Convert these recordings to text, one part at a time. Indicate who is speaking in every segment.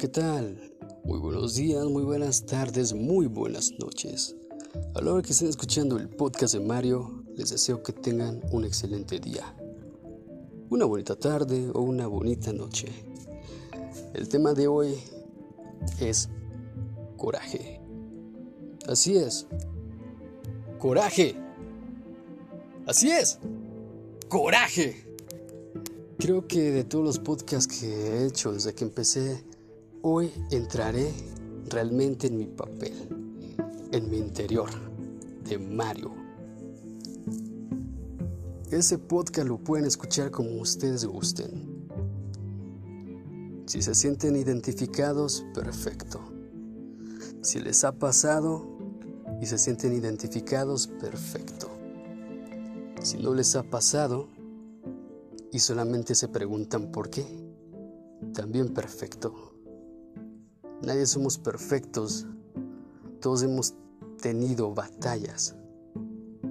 Speaker 1: ¿qué tal? Muy buenos días, muy buenas tardes, muy buenas noches. A la hora que estén escuchando el podcast de Mario, les deseo que tengan un excelente día, una bonita tarde o una bonita noche. El tema de hoy es coraje. Así es. Coraje. Así es. Coraje. Creo que de todos los podcasts que he hecho desde que empecé, hoy entraré realmente en mi papel, en mi interior, de Mario. Ese podcast lo pueden escuchar como ustedes gusten. Si se sienten identificados, perfecto. Si les ha pasado y se sienten identificados, perfecto. Si no les ha pasado, y solamente se preguntan por qué, también perfecto. Nadie somos perfectos, todos hemos tenido batallas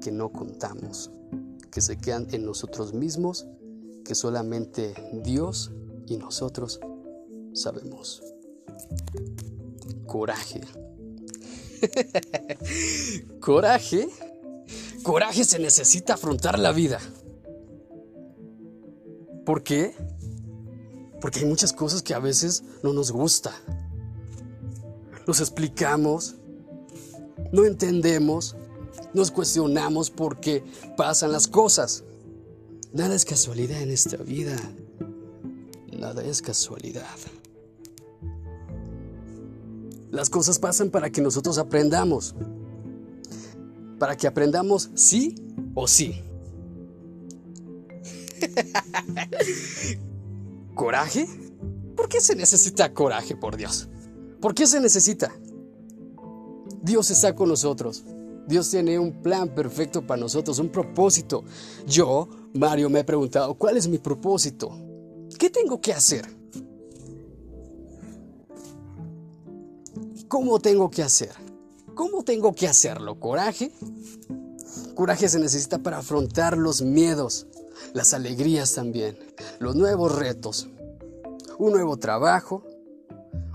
Speaker 1: que no contamos, que se quedan en nosotros mismos, que solamente Dios y nosotros sabemos. Coraje. Coraje. Coraje se necesita afrontar la vida. ¿Por qué? Porque hay muchas cosas que a veces no nos gusta. Nos explicamos, no entendemos, nos cuestionamos por qué pasan las cosas. Nada es casualidad en esta vida. Nada es casualidad. Las cosas pasan para que nosotros aprendamos. Para que aprendamos sí o sí. ¿Coraje? ¿Por qué se necesita coraje, por Dios? ¿Por qué se necesita? Dios está con nosotros. Dios tiene un plan perfecto para nosotros, un propósito. Yo, Mario, me he preguntado, ¿cuál es mi propósito? ¿Qué tengo que hacer? ¿Cómo tengo que hacer? ¿Cómo tengo que hacerlo? ¿Coraje? Coraje se necesita para afrontar los miedos, las alegrías también, los nuevos retos, un nuevo trabajo,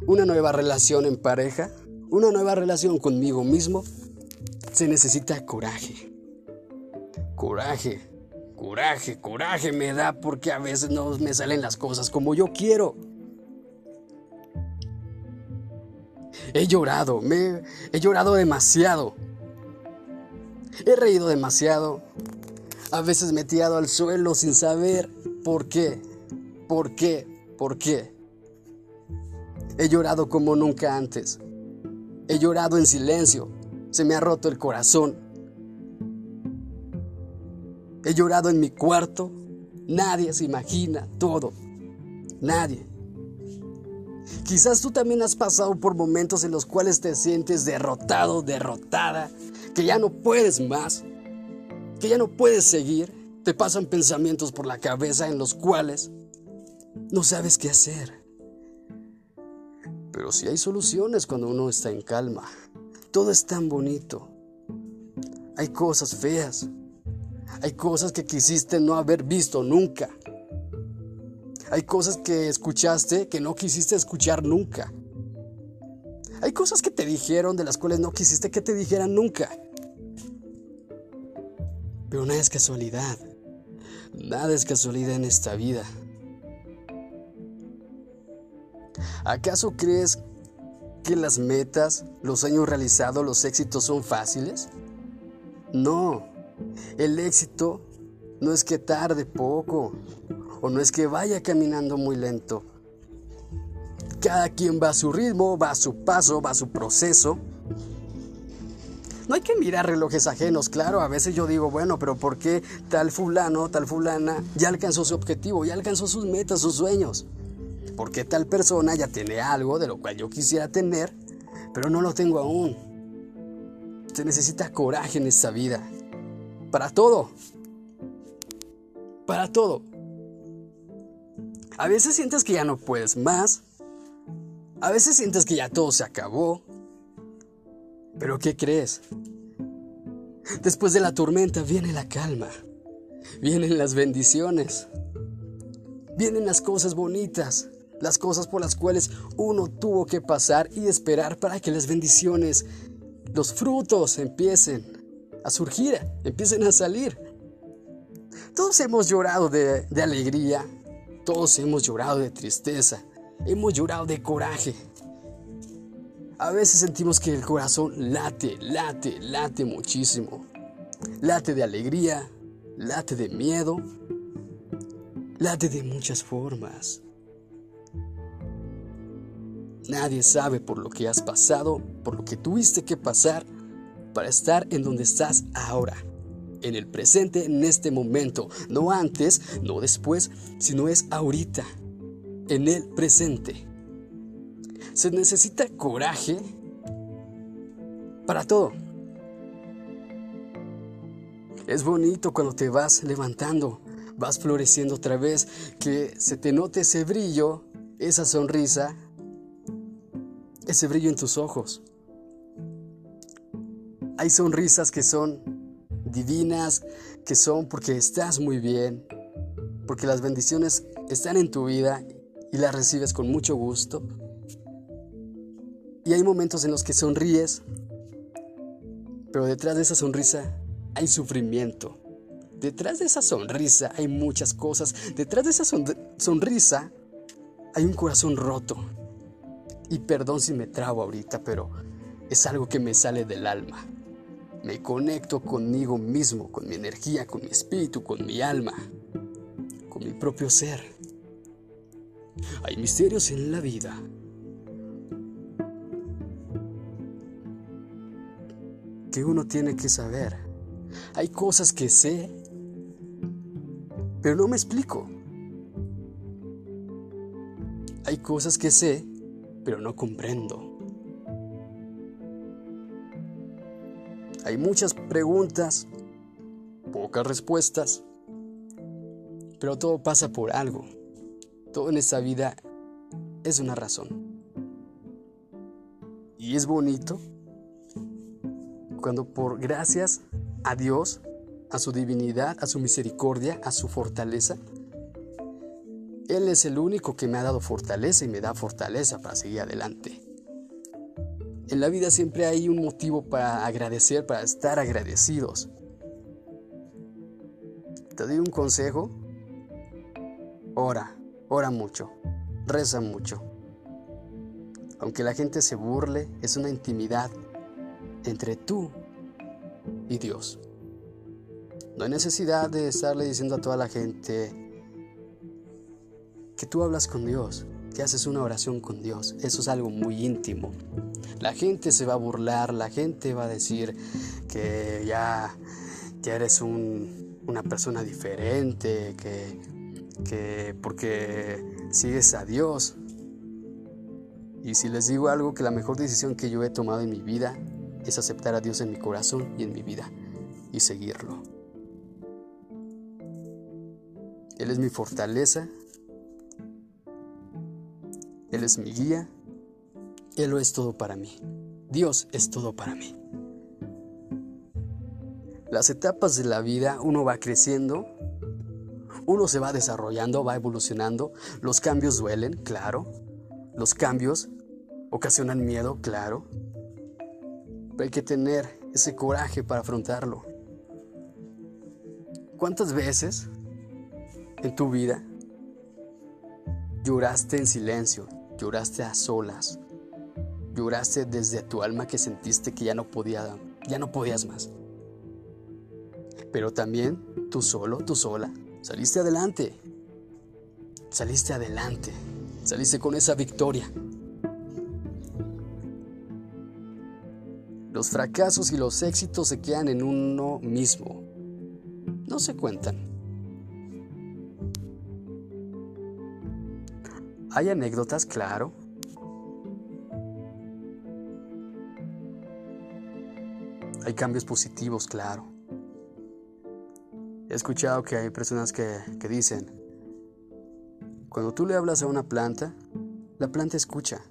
Speaker 1: una nueva relación en pareja, una nueva relación conmigo mismo, se necesita coraje. Coraje, coraje, coraje me da porque a veces no me salen las cosas como yo quiero. He llorado, me he llorado demasiado. He reído demasiado, a veces me al suelo sin saber por qué, por qué, por qué. He llorado como nunca antes. He llorado en silencio. Se me ha roto el corazón. He llorado en mi cuarto. Nadie se imagina todo. Nadie. Quizás tú también has pasado por momentos en los cuales te sientes derrotado, derrotada, que ya no puedes más, que ya no puedes seguir, te pasan pensamientos por la cabeza en los cuales no sabes qué hacer. Pero si hay soluciones cuando uno está en calma. Todo es tan bonito. Hay cosas feas. Hay cosas que quisiste no haber visto nunca. Hay cosas que escuchaste que no quisiste escuchar nunca. Hay cosas que te dijeron de las cuales no quisiste que te dijeran nunca. Pero nada es casualidad. Nada es casualidad en esta vida. ¿Acaso crees que las metas, los sueños realizados, los éxitos son fáciles? No. El éxito no es que tarde poco o no es que vaya caminando muy lento. Cada quien va a su ritmo, va a su paso, va a su proceso. No hay que mirar relojes ajenos, claro, a veces yo digo, bueno, pero ¿por qué tal fulano, tal fulana ya alcanzó su objetivo, ya alcanzó sus metas, sus sueños? ¿Por qué tal persona ya tiene algo de lo cual yo quisiera tener, pero no lo tengo aún? Se necesita coraje en esta vida. Para todo. Para todo. A veces sientes que ya no puedes más. A veces sientes que ya todo se acabó. Pero ¿qué crees? Después de la tormenta viene la calma, vienen las bendiciones, vienen las cosas bonitas, las cosas por las cuales uno tuvo que pasar y esperar para que las bendiciones, los frutos empiecen a surgir, empiecen a salir. Todos hemos llorado de, de alegría, todos hemos llorado de tristeza, hemos llorado de coraje. A veces sentimos que el corazón late, late, late muchísimo. Late de alegría, late de miedo, late de muchas formas. Nadie sabe por lo que has pasado, por lo que tuviste que pasar para estar en donde estás ahora, en el presente, en este momento, no antes, no después, sino es ahorita, en el presente. Se necesita coraje para todo. Es bonito cuando te vas levantando, vas floreciendo otra vez, que se te note ese brillo, esa sonrisa, ese brillo en tus ojos. Hay sonrisas que son divinas, que son porque estás muy bien, porque las bendiciones están en tu vida y las recibes con mucho gusto. Y hay momentos en los que sonríes, pero detrás de esa sonrisa hay sufrimiento. Detrás de esa sonrisa hay muchas cosas. Detrás de esa sonrisa hay un corazón roto. Y perdón si me trabo ahorita, pero es algo que me sale del alma. Me conecto conmigo mismo, con mi energía, con mi espíritu, con mi alma, con mi propio ser. Hay misterios en la vida. que uno tiene que saber. Hay cosas que sé, pero no me explico. Hay cosas que sé, pero no comprendo. Hay muchas preguntas, pocas respuestas, pero todo pasa por algo. Todo en esta vida es una razón. Y es bonito cuando por gracias a Dios, a su divinidad, a su misericordia, a su fortaleza, él es el único que me ha dado fortaleza y me da fortaleza para seguir adelante. En la vida siempre hay un motivo para agradecer, para estar agradecidos. Te doy un consejo. Ora, ora mucho, reza mucho. Aunque la gente se burle, es una intimidad entre tú y Dios. No hay necesidad de estarle diciendo a toda la gente, que tú hablas con Dios, que haces una oración con Dios. Eso es algo muy íntimo. La gente se va a burlar, la gente va a decir que ya, ya eres una persona diferente, que, que porque sigues a Dios. Y si les digo algo, que la mejor decisión que yo he tomado en mi vida es aceptar a Dios en mi corazón y en mi vida y seguirlo. Él es mi fortaleza, él es mi guía. Él lo es todo para mí. Dios es todo para mí. Las etapas de la vida, uno va creciendo, uno se va desarrollando, va evolucionando. Los cambios duelen, claro. Los cambios ocasionan miedo, claro. Pero hay que tener ese coraje para afrontarlo. ¿Cuántas veces en tu vida lloraste en silencio, Lloraste a solas. Lloraste desde tu alma que sentiste que ya no podía, ya no podías más. Pero también tú solo, tú sola, saliste adelante. Saliste adelante. Saliste con esa victoria. Los fracasos y los éxitos se quedan en uno mismo. No se cuentan. Hay anécdotas, claro. Hay cambios positivos, claro. He escuchado que hay personas que, dicen, cuando tú le hablas a una planta, la planta escucha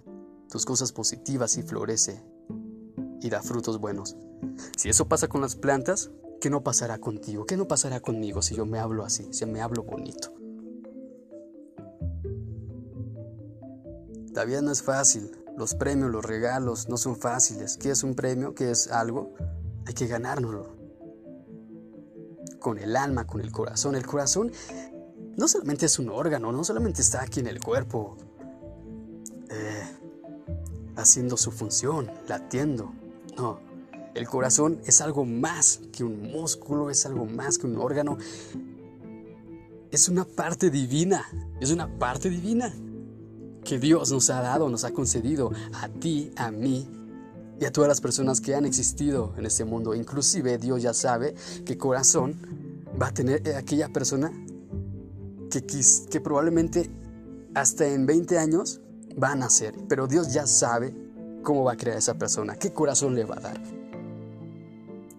Speaker 1: tus cosas positivas y florece y da frutos buenos. Si eso pasa con las plantas, ¿qué no pasará contigo? ¿Qué no pasará conmigo si yo me hablo así, si me hablo bonito? La vida no es fácil. Los premios, los regalos no son fáciles. ¿Qué es un premio? ¿Qué es algo? Hay que ganárnoslo. Con el alma, con el corazón. El corazón no solamente es un órgano, no solamente está aquí en el cuerpo eh, haciendo su función, latiendo. No, el corazón es algo más que un músculo, es algo más que un órgano. Es una parte divina, es una parte divina que Dios nos ha dado, nos ha concedido a ti, a mí y a todas las personas que han existido en este mundo. Inclusive Dios ya sabe qué corazón va a tener aquella persona que, que probablemente hasta en 20 años va a nacer. Pero Dios ya sabe cómo va a crear esa persona, qué corazón le va a dar.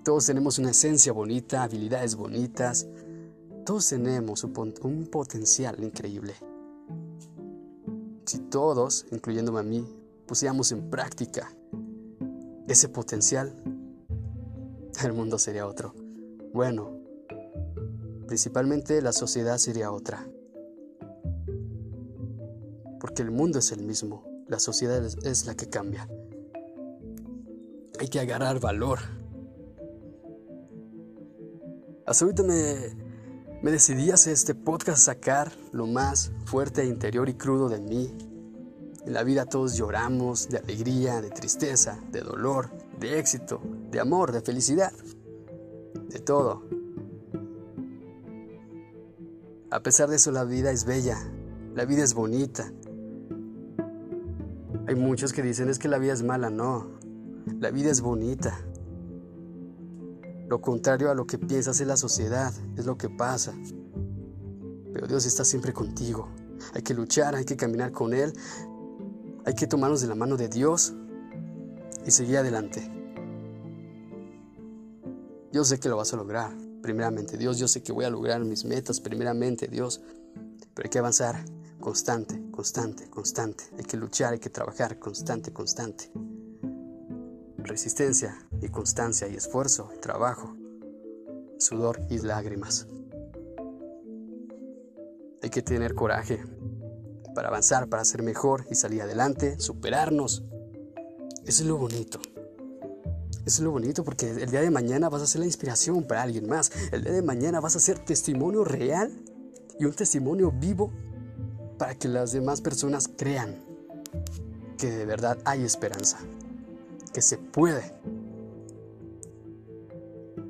Speaker 1: Todos tenemos una esencia bonita, habilidades bonitas. Todos tenemos un potencial increíble. Si todos, incluyéndome a mí, pusiéramos en práctica ese potencial, el mundo sería otro. Bueno, principalmente la sociedad sería otra. Porque el mundo es el mismo, la sociedad es la que cambia. Hay que agarrar valor. Hasta ahorita me, me decidí hacer este podcast, sacar lo más fuerte e interior y crudo de mí. En la vida todos lloramos de alegría, de tristeza, de dolor, de éxito, de amor, de felicidad, de todo. A pesar de eso la vida es bella, la vida es bonita. Hay muchos que dicen es que la vida es mala, no, la vida es bonita. Lo contrario a lo que piensas en la sociedad es lo que pasa. Pero Dios está siempre contigo. Hay que luchar, hay que caminar con Él. Hay que tomarnos de la mano de Dios y seguir adelante. Yo sé que lo vas a lograr, primeramente Dios. Yo sé que voy a lograr mis metas, primeramente Dios. Pero hay que avanzar constante, constante, constante. Hay que luchar, hay que trabajar constante, constante resistencia y constancia y esfuerzo, trabajo, sudor y lágrimas. Hay que tener coraje para avanzar, para ser mejor y salir adelante, superarnos. Eso es lo bonito. Eso es lo bonito porque el día de mañana vas a ser la inspiración para alguien más. El día de mañana vas a ser testimonio real y un testimonio vivo para que las demás personas crean que de verdad hay esperanza que se puede.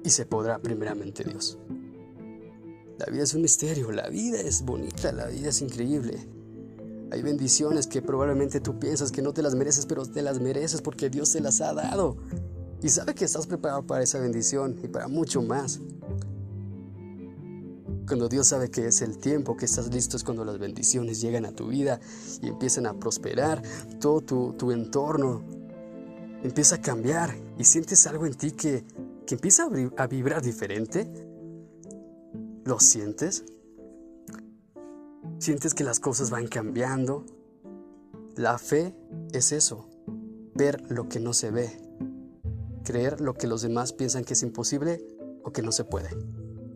Speaker 1: Y se podrá primeramente Dios. La vida es un misterio, la vida es bonita, la vida es increíble. Hay bendiciones que probablemente tú piensas que no te las mereces, pero te las mereces porque Dios te las ha dado. Y sabe que estás preparado para esa bendición y para mucho más. Cuando Dios sabe que es el tiempo, que estás listo, es cuando las bendiciones llegan a tu vida y empiezan a prosperar. Todo tu, tu entorno empieza a cambiar y sientes algo en ti que, que empieza a, vibrar diferente, ¿lo sientes? Sientes que las cosas van cambiando. La fe es eso, ver lo que no se ve, creer lo que los demás piensan que es imposible o que no se puede.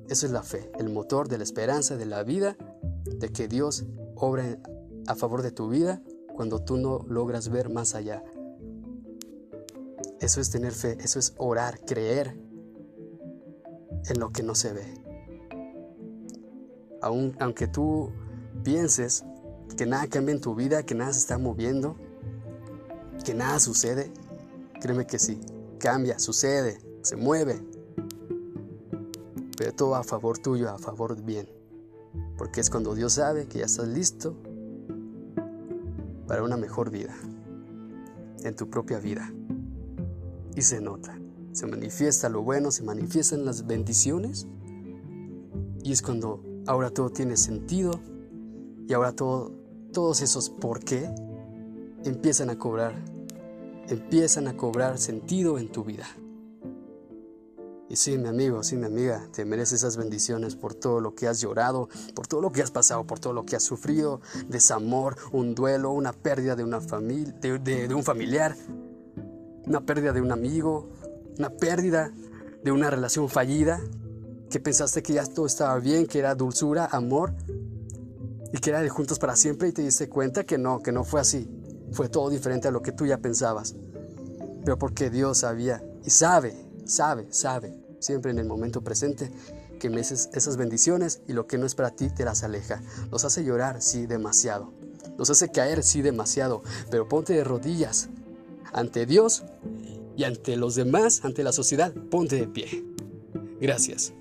Speaker 1: Eso es la fe, el motor de la esperanza, de la vida, de que Dios obra a favor de tu vida cuando tú no logras ver más allá eso es tener fe, eso es orar, creer en lo que no se ve. aunque tú pienses que nada cambia en tu vida, que nada se está moviendo, que nada sucede, créeme que sí, cambia, sucede, se mueve. Pero todo a favor tuyo, a favor bien. Porque es cuando Dios sabe que ya estás listo para una mejor vida, en tu propia vida y se nota. Se manifiesta lo bueno, se manifiestan las bendiciones y es cuando ahora todo tiene sentido y ahora todo, todos esos por qué empiezan a cobrar, empiezan a cobrar sentido en tu vida. Y sí, mi amigo, sí, mi amiga, te mereces esas bendiciones por todo lo que has llorado, por todo lo que has pasado, por todo lo que has sufrido, desamor, un duelo, una pérdida de, una familia, de un familiar, una pérdida de un amigo, una pérdida de una relación fallida, que pensaste que ya todo estaba bien, que era dulzura, amor, y que era de juntos para siempre y te diste cuenta que no, que no fue así. fue todo diferente a lo que tú ya pensabas. Pero porque Dios sabía y sabe, sabe, sabe, siempre en el momento presente, que meses esas bendiciones y lo que no es para ti te las aleja. Nos hace llorar, sí, demasiado. Nos hace caer, sí, demasiado. Pero ponte de rodillas ante Dios y ante los demás, ante la sociedad, ponte de pie. Gracias.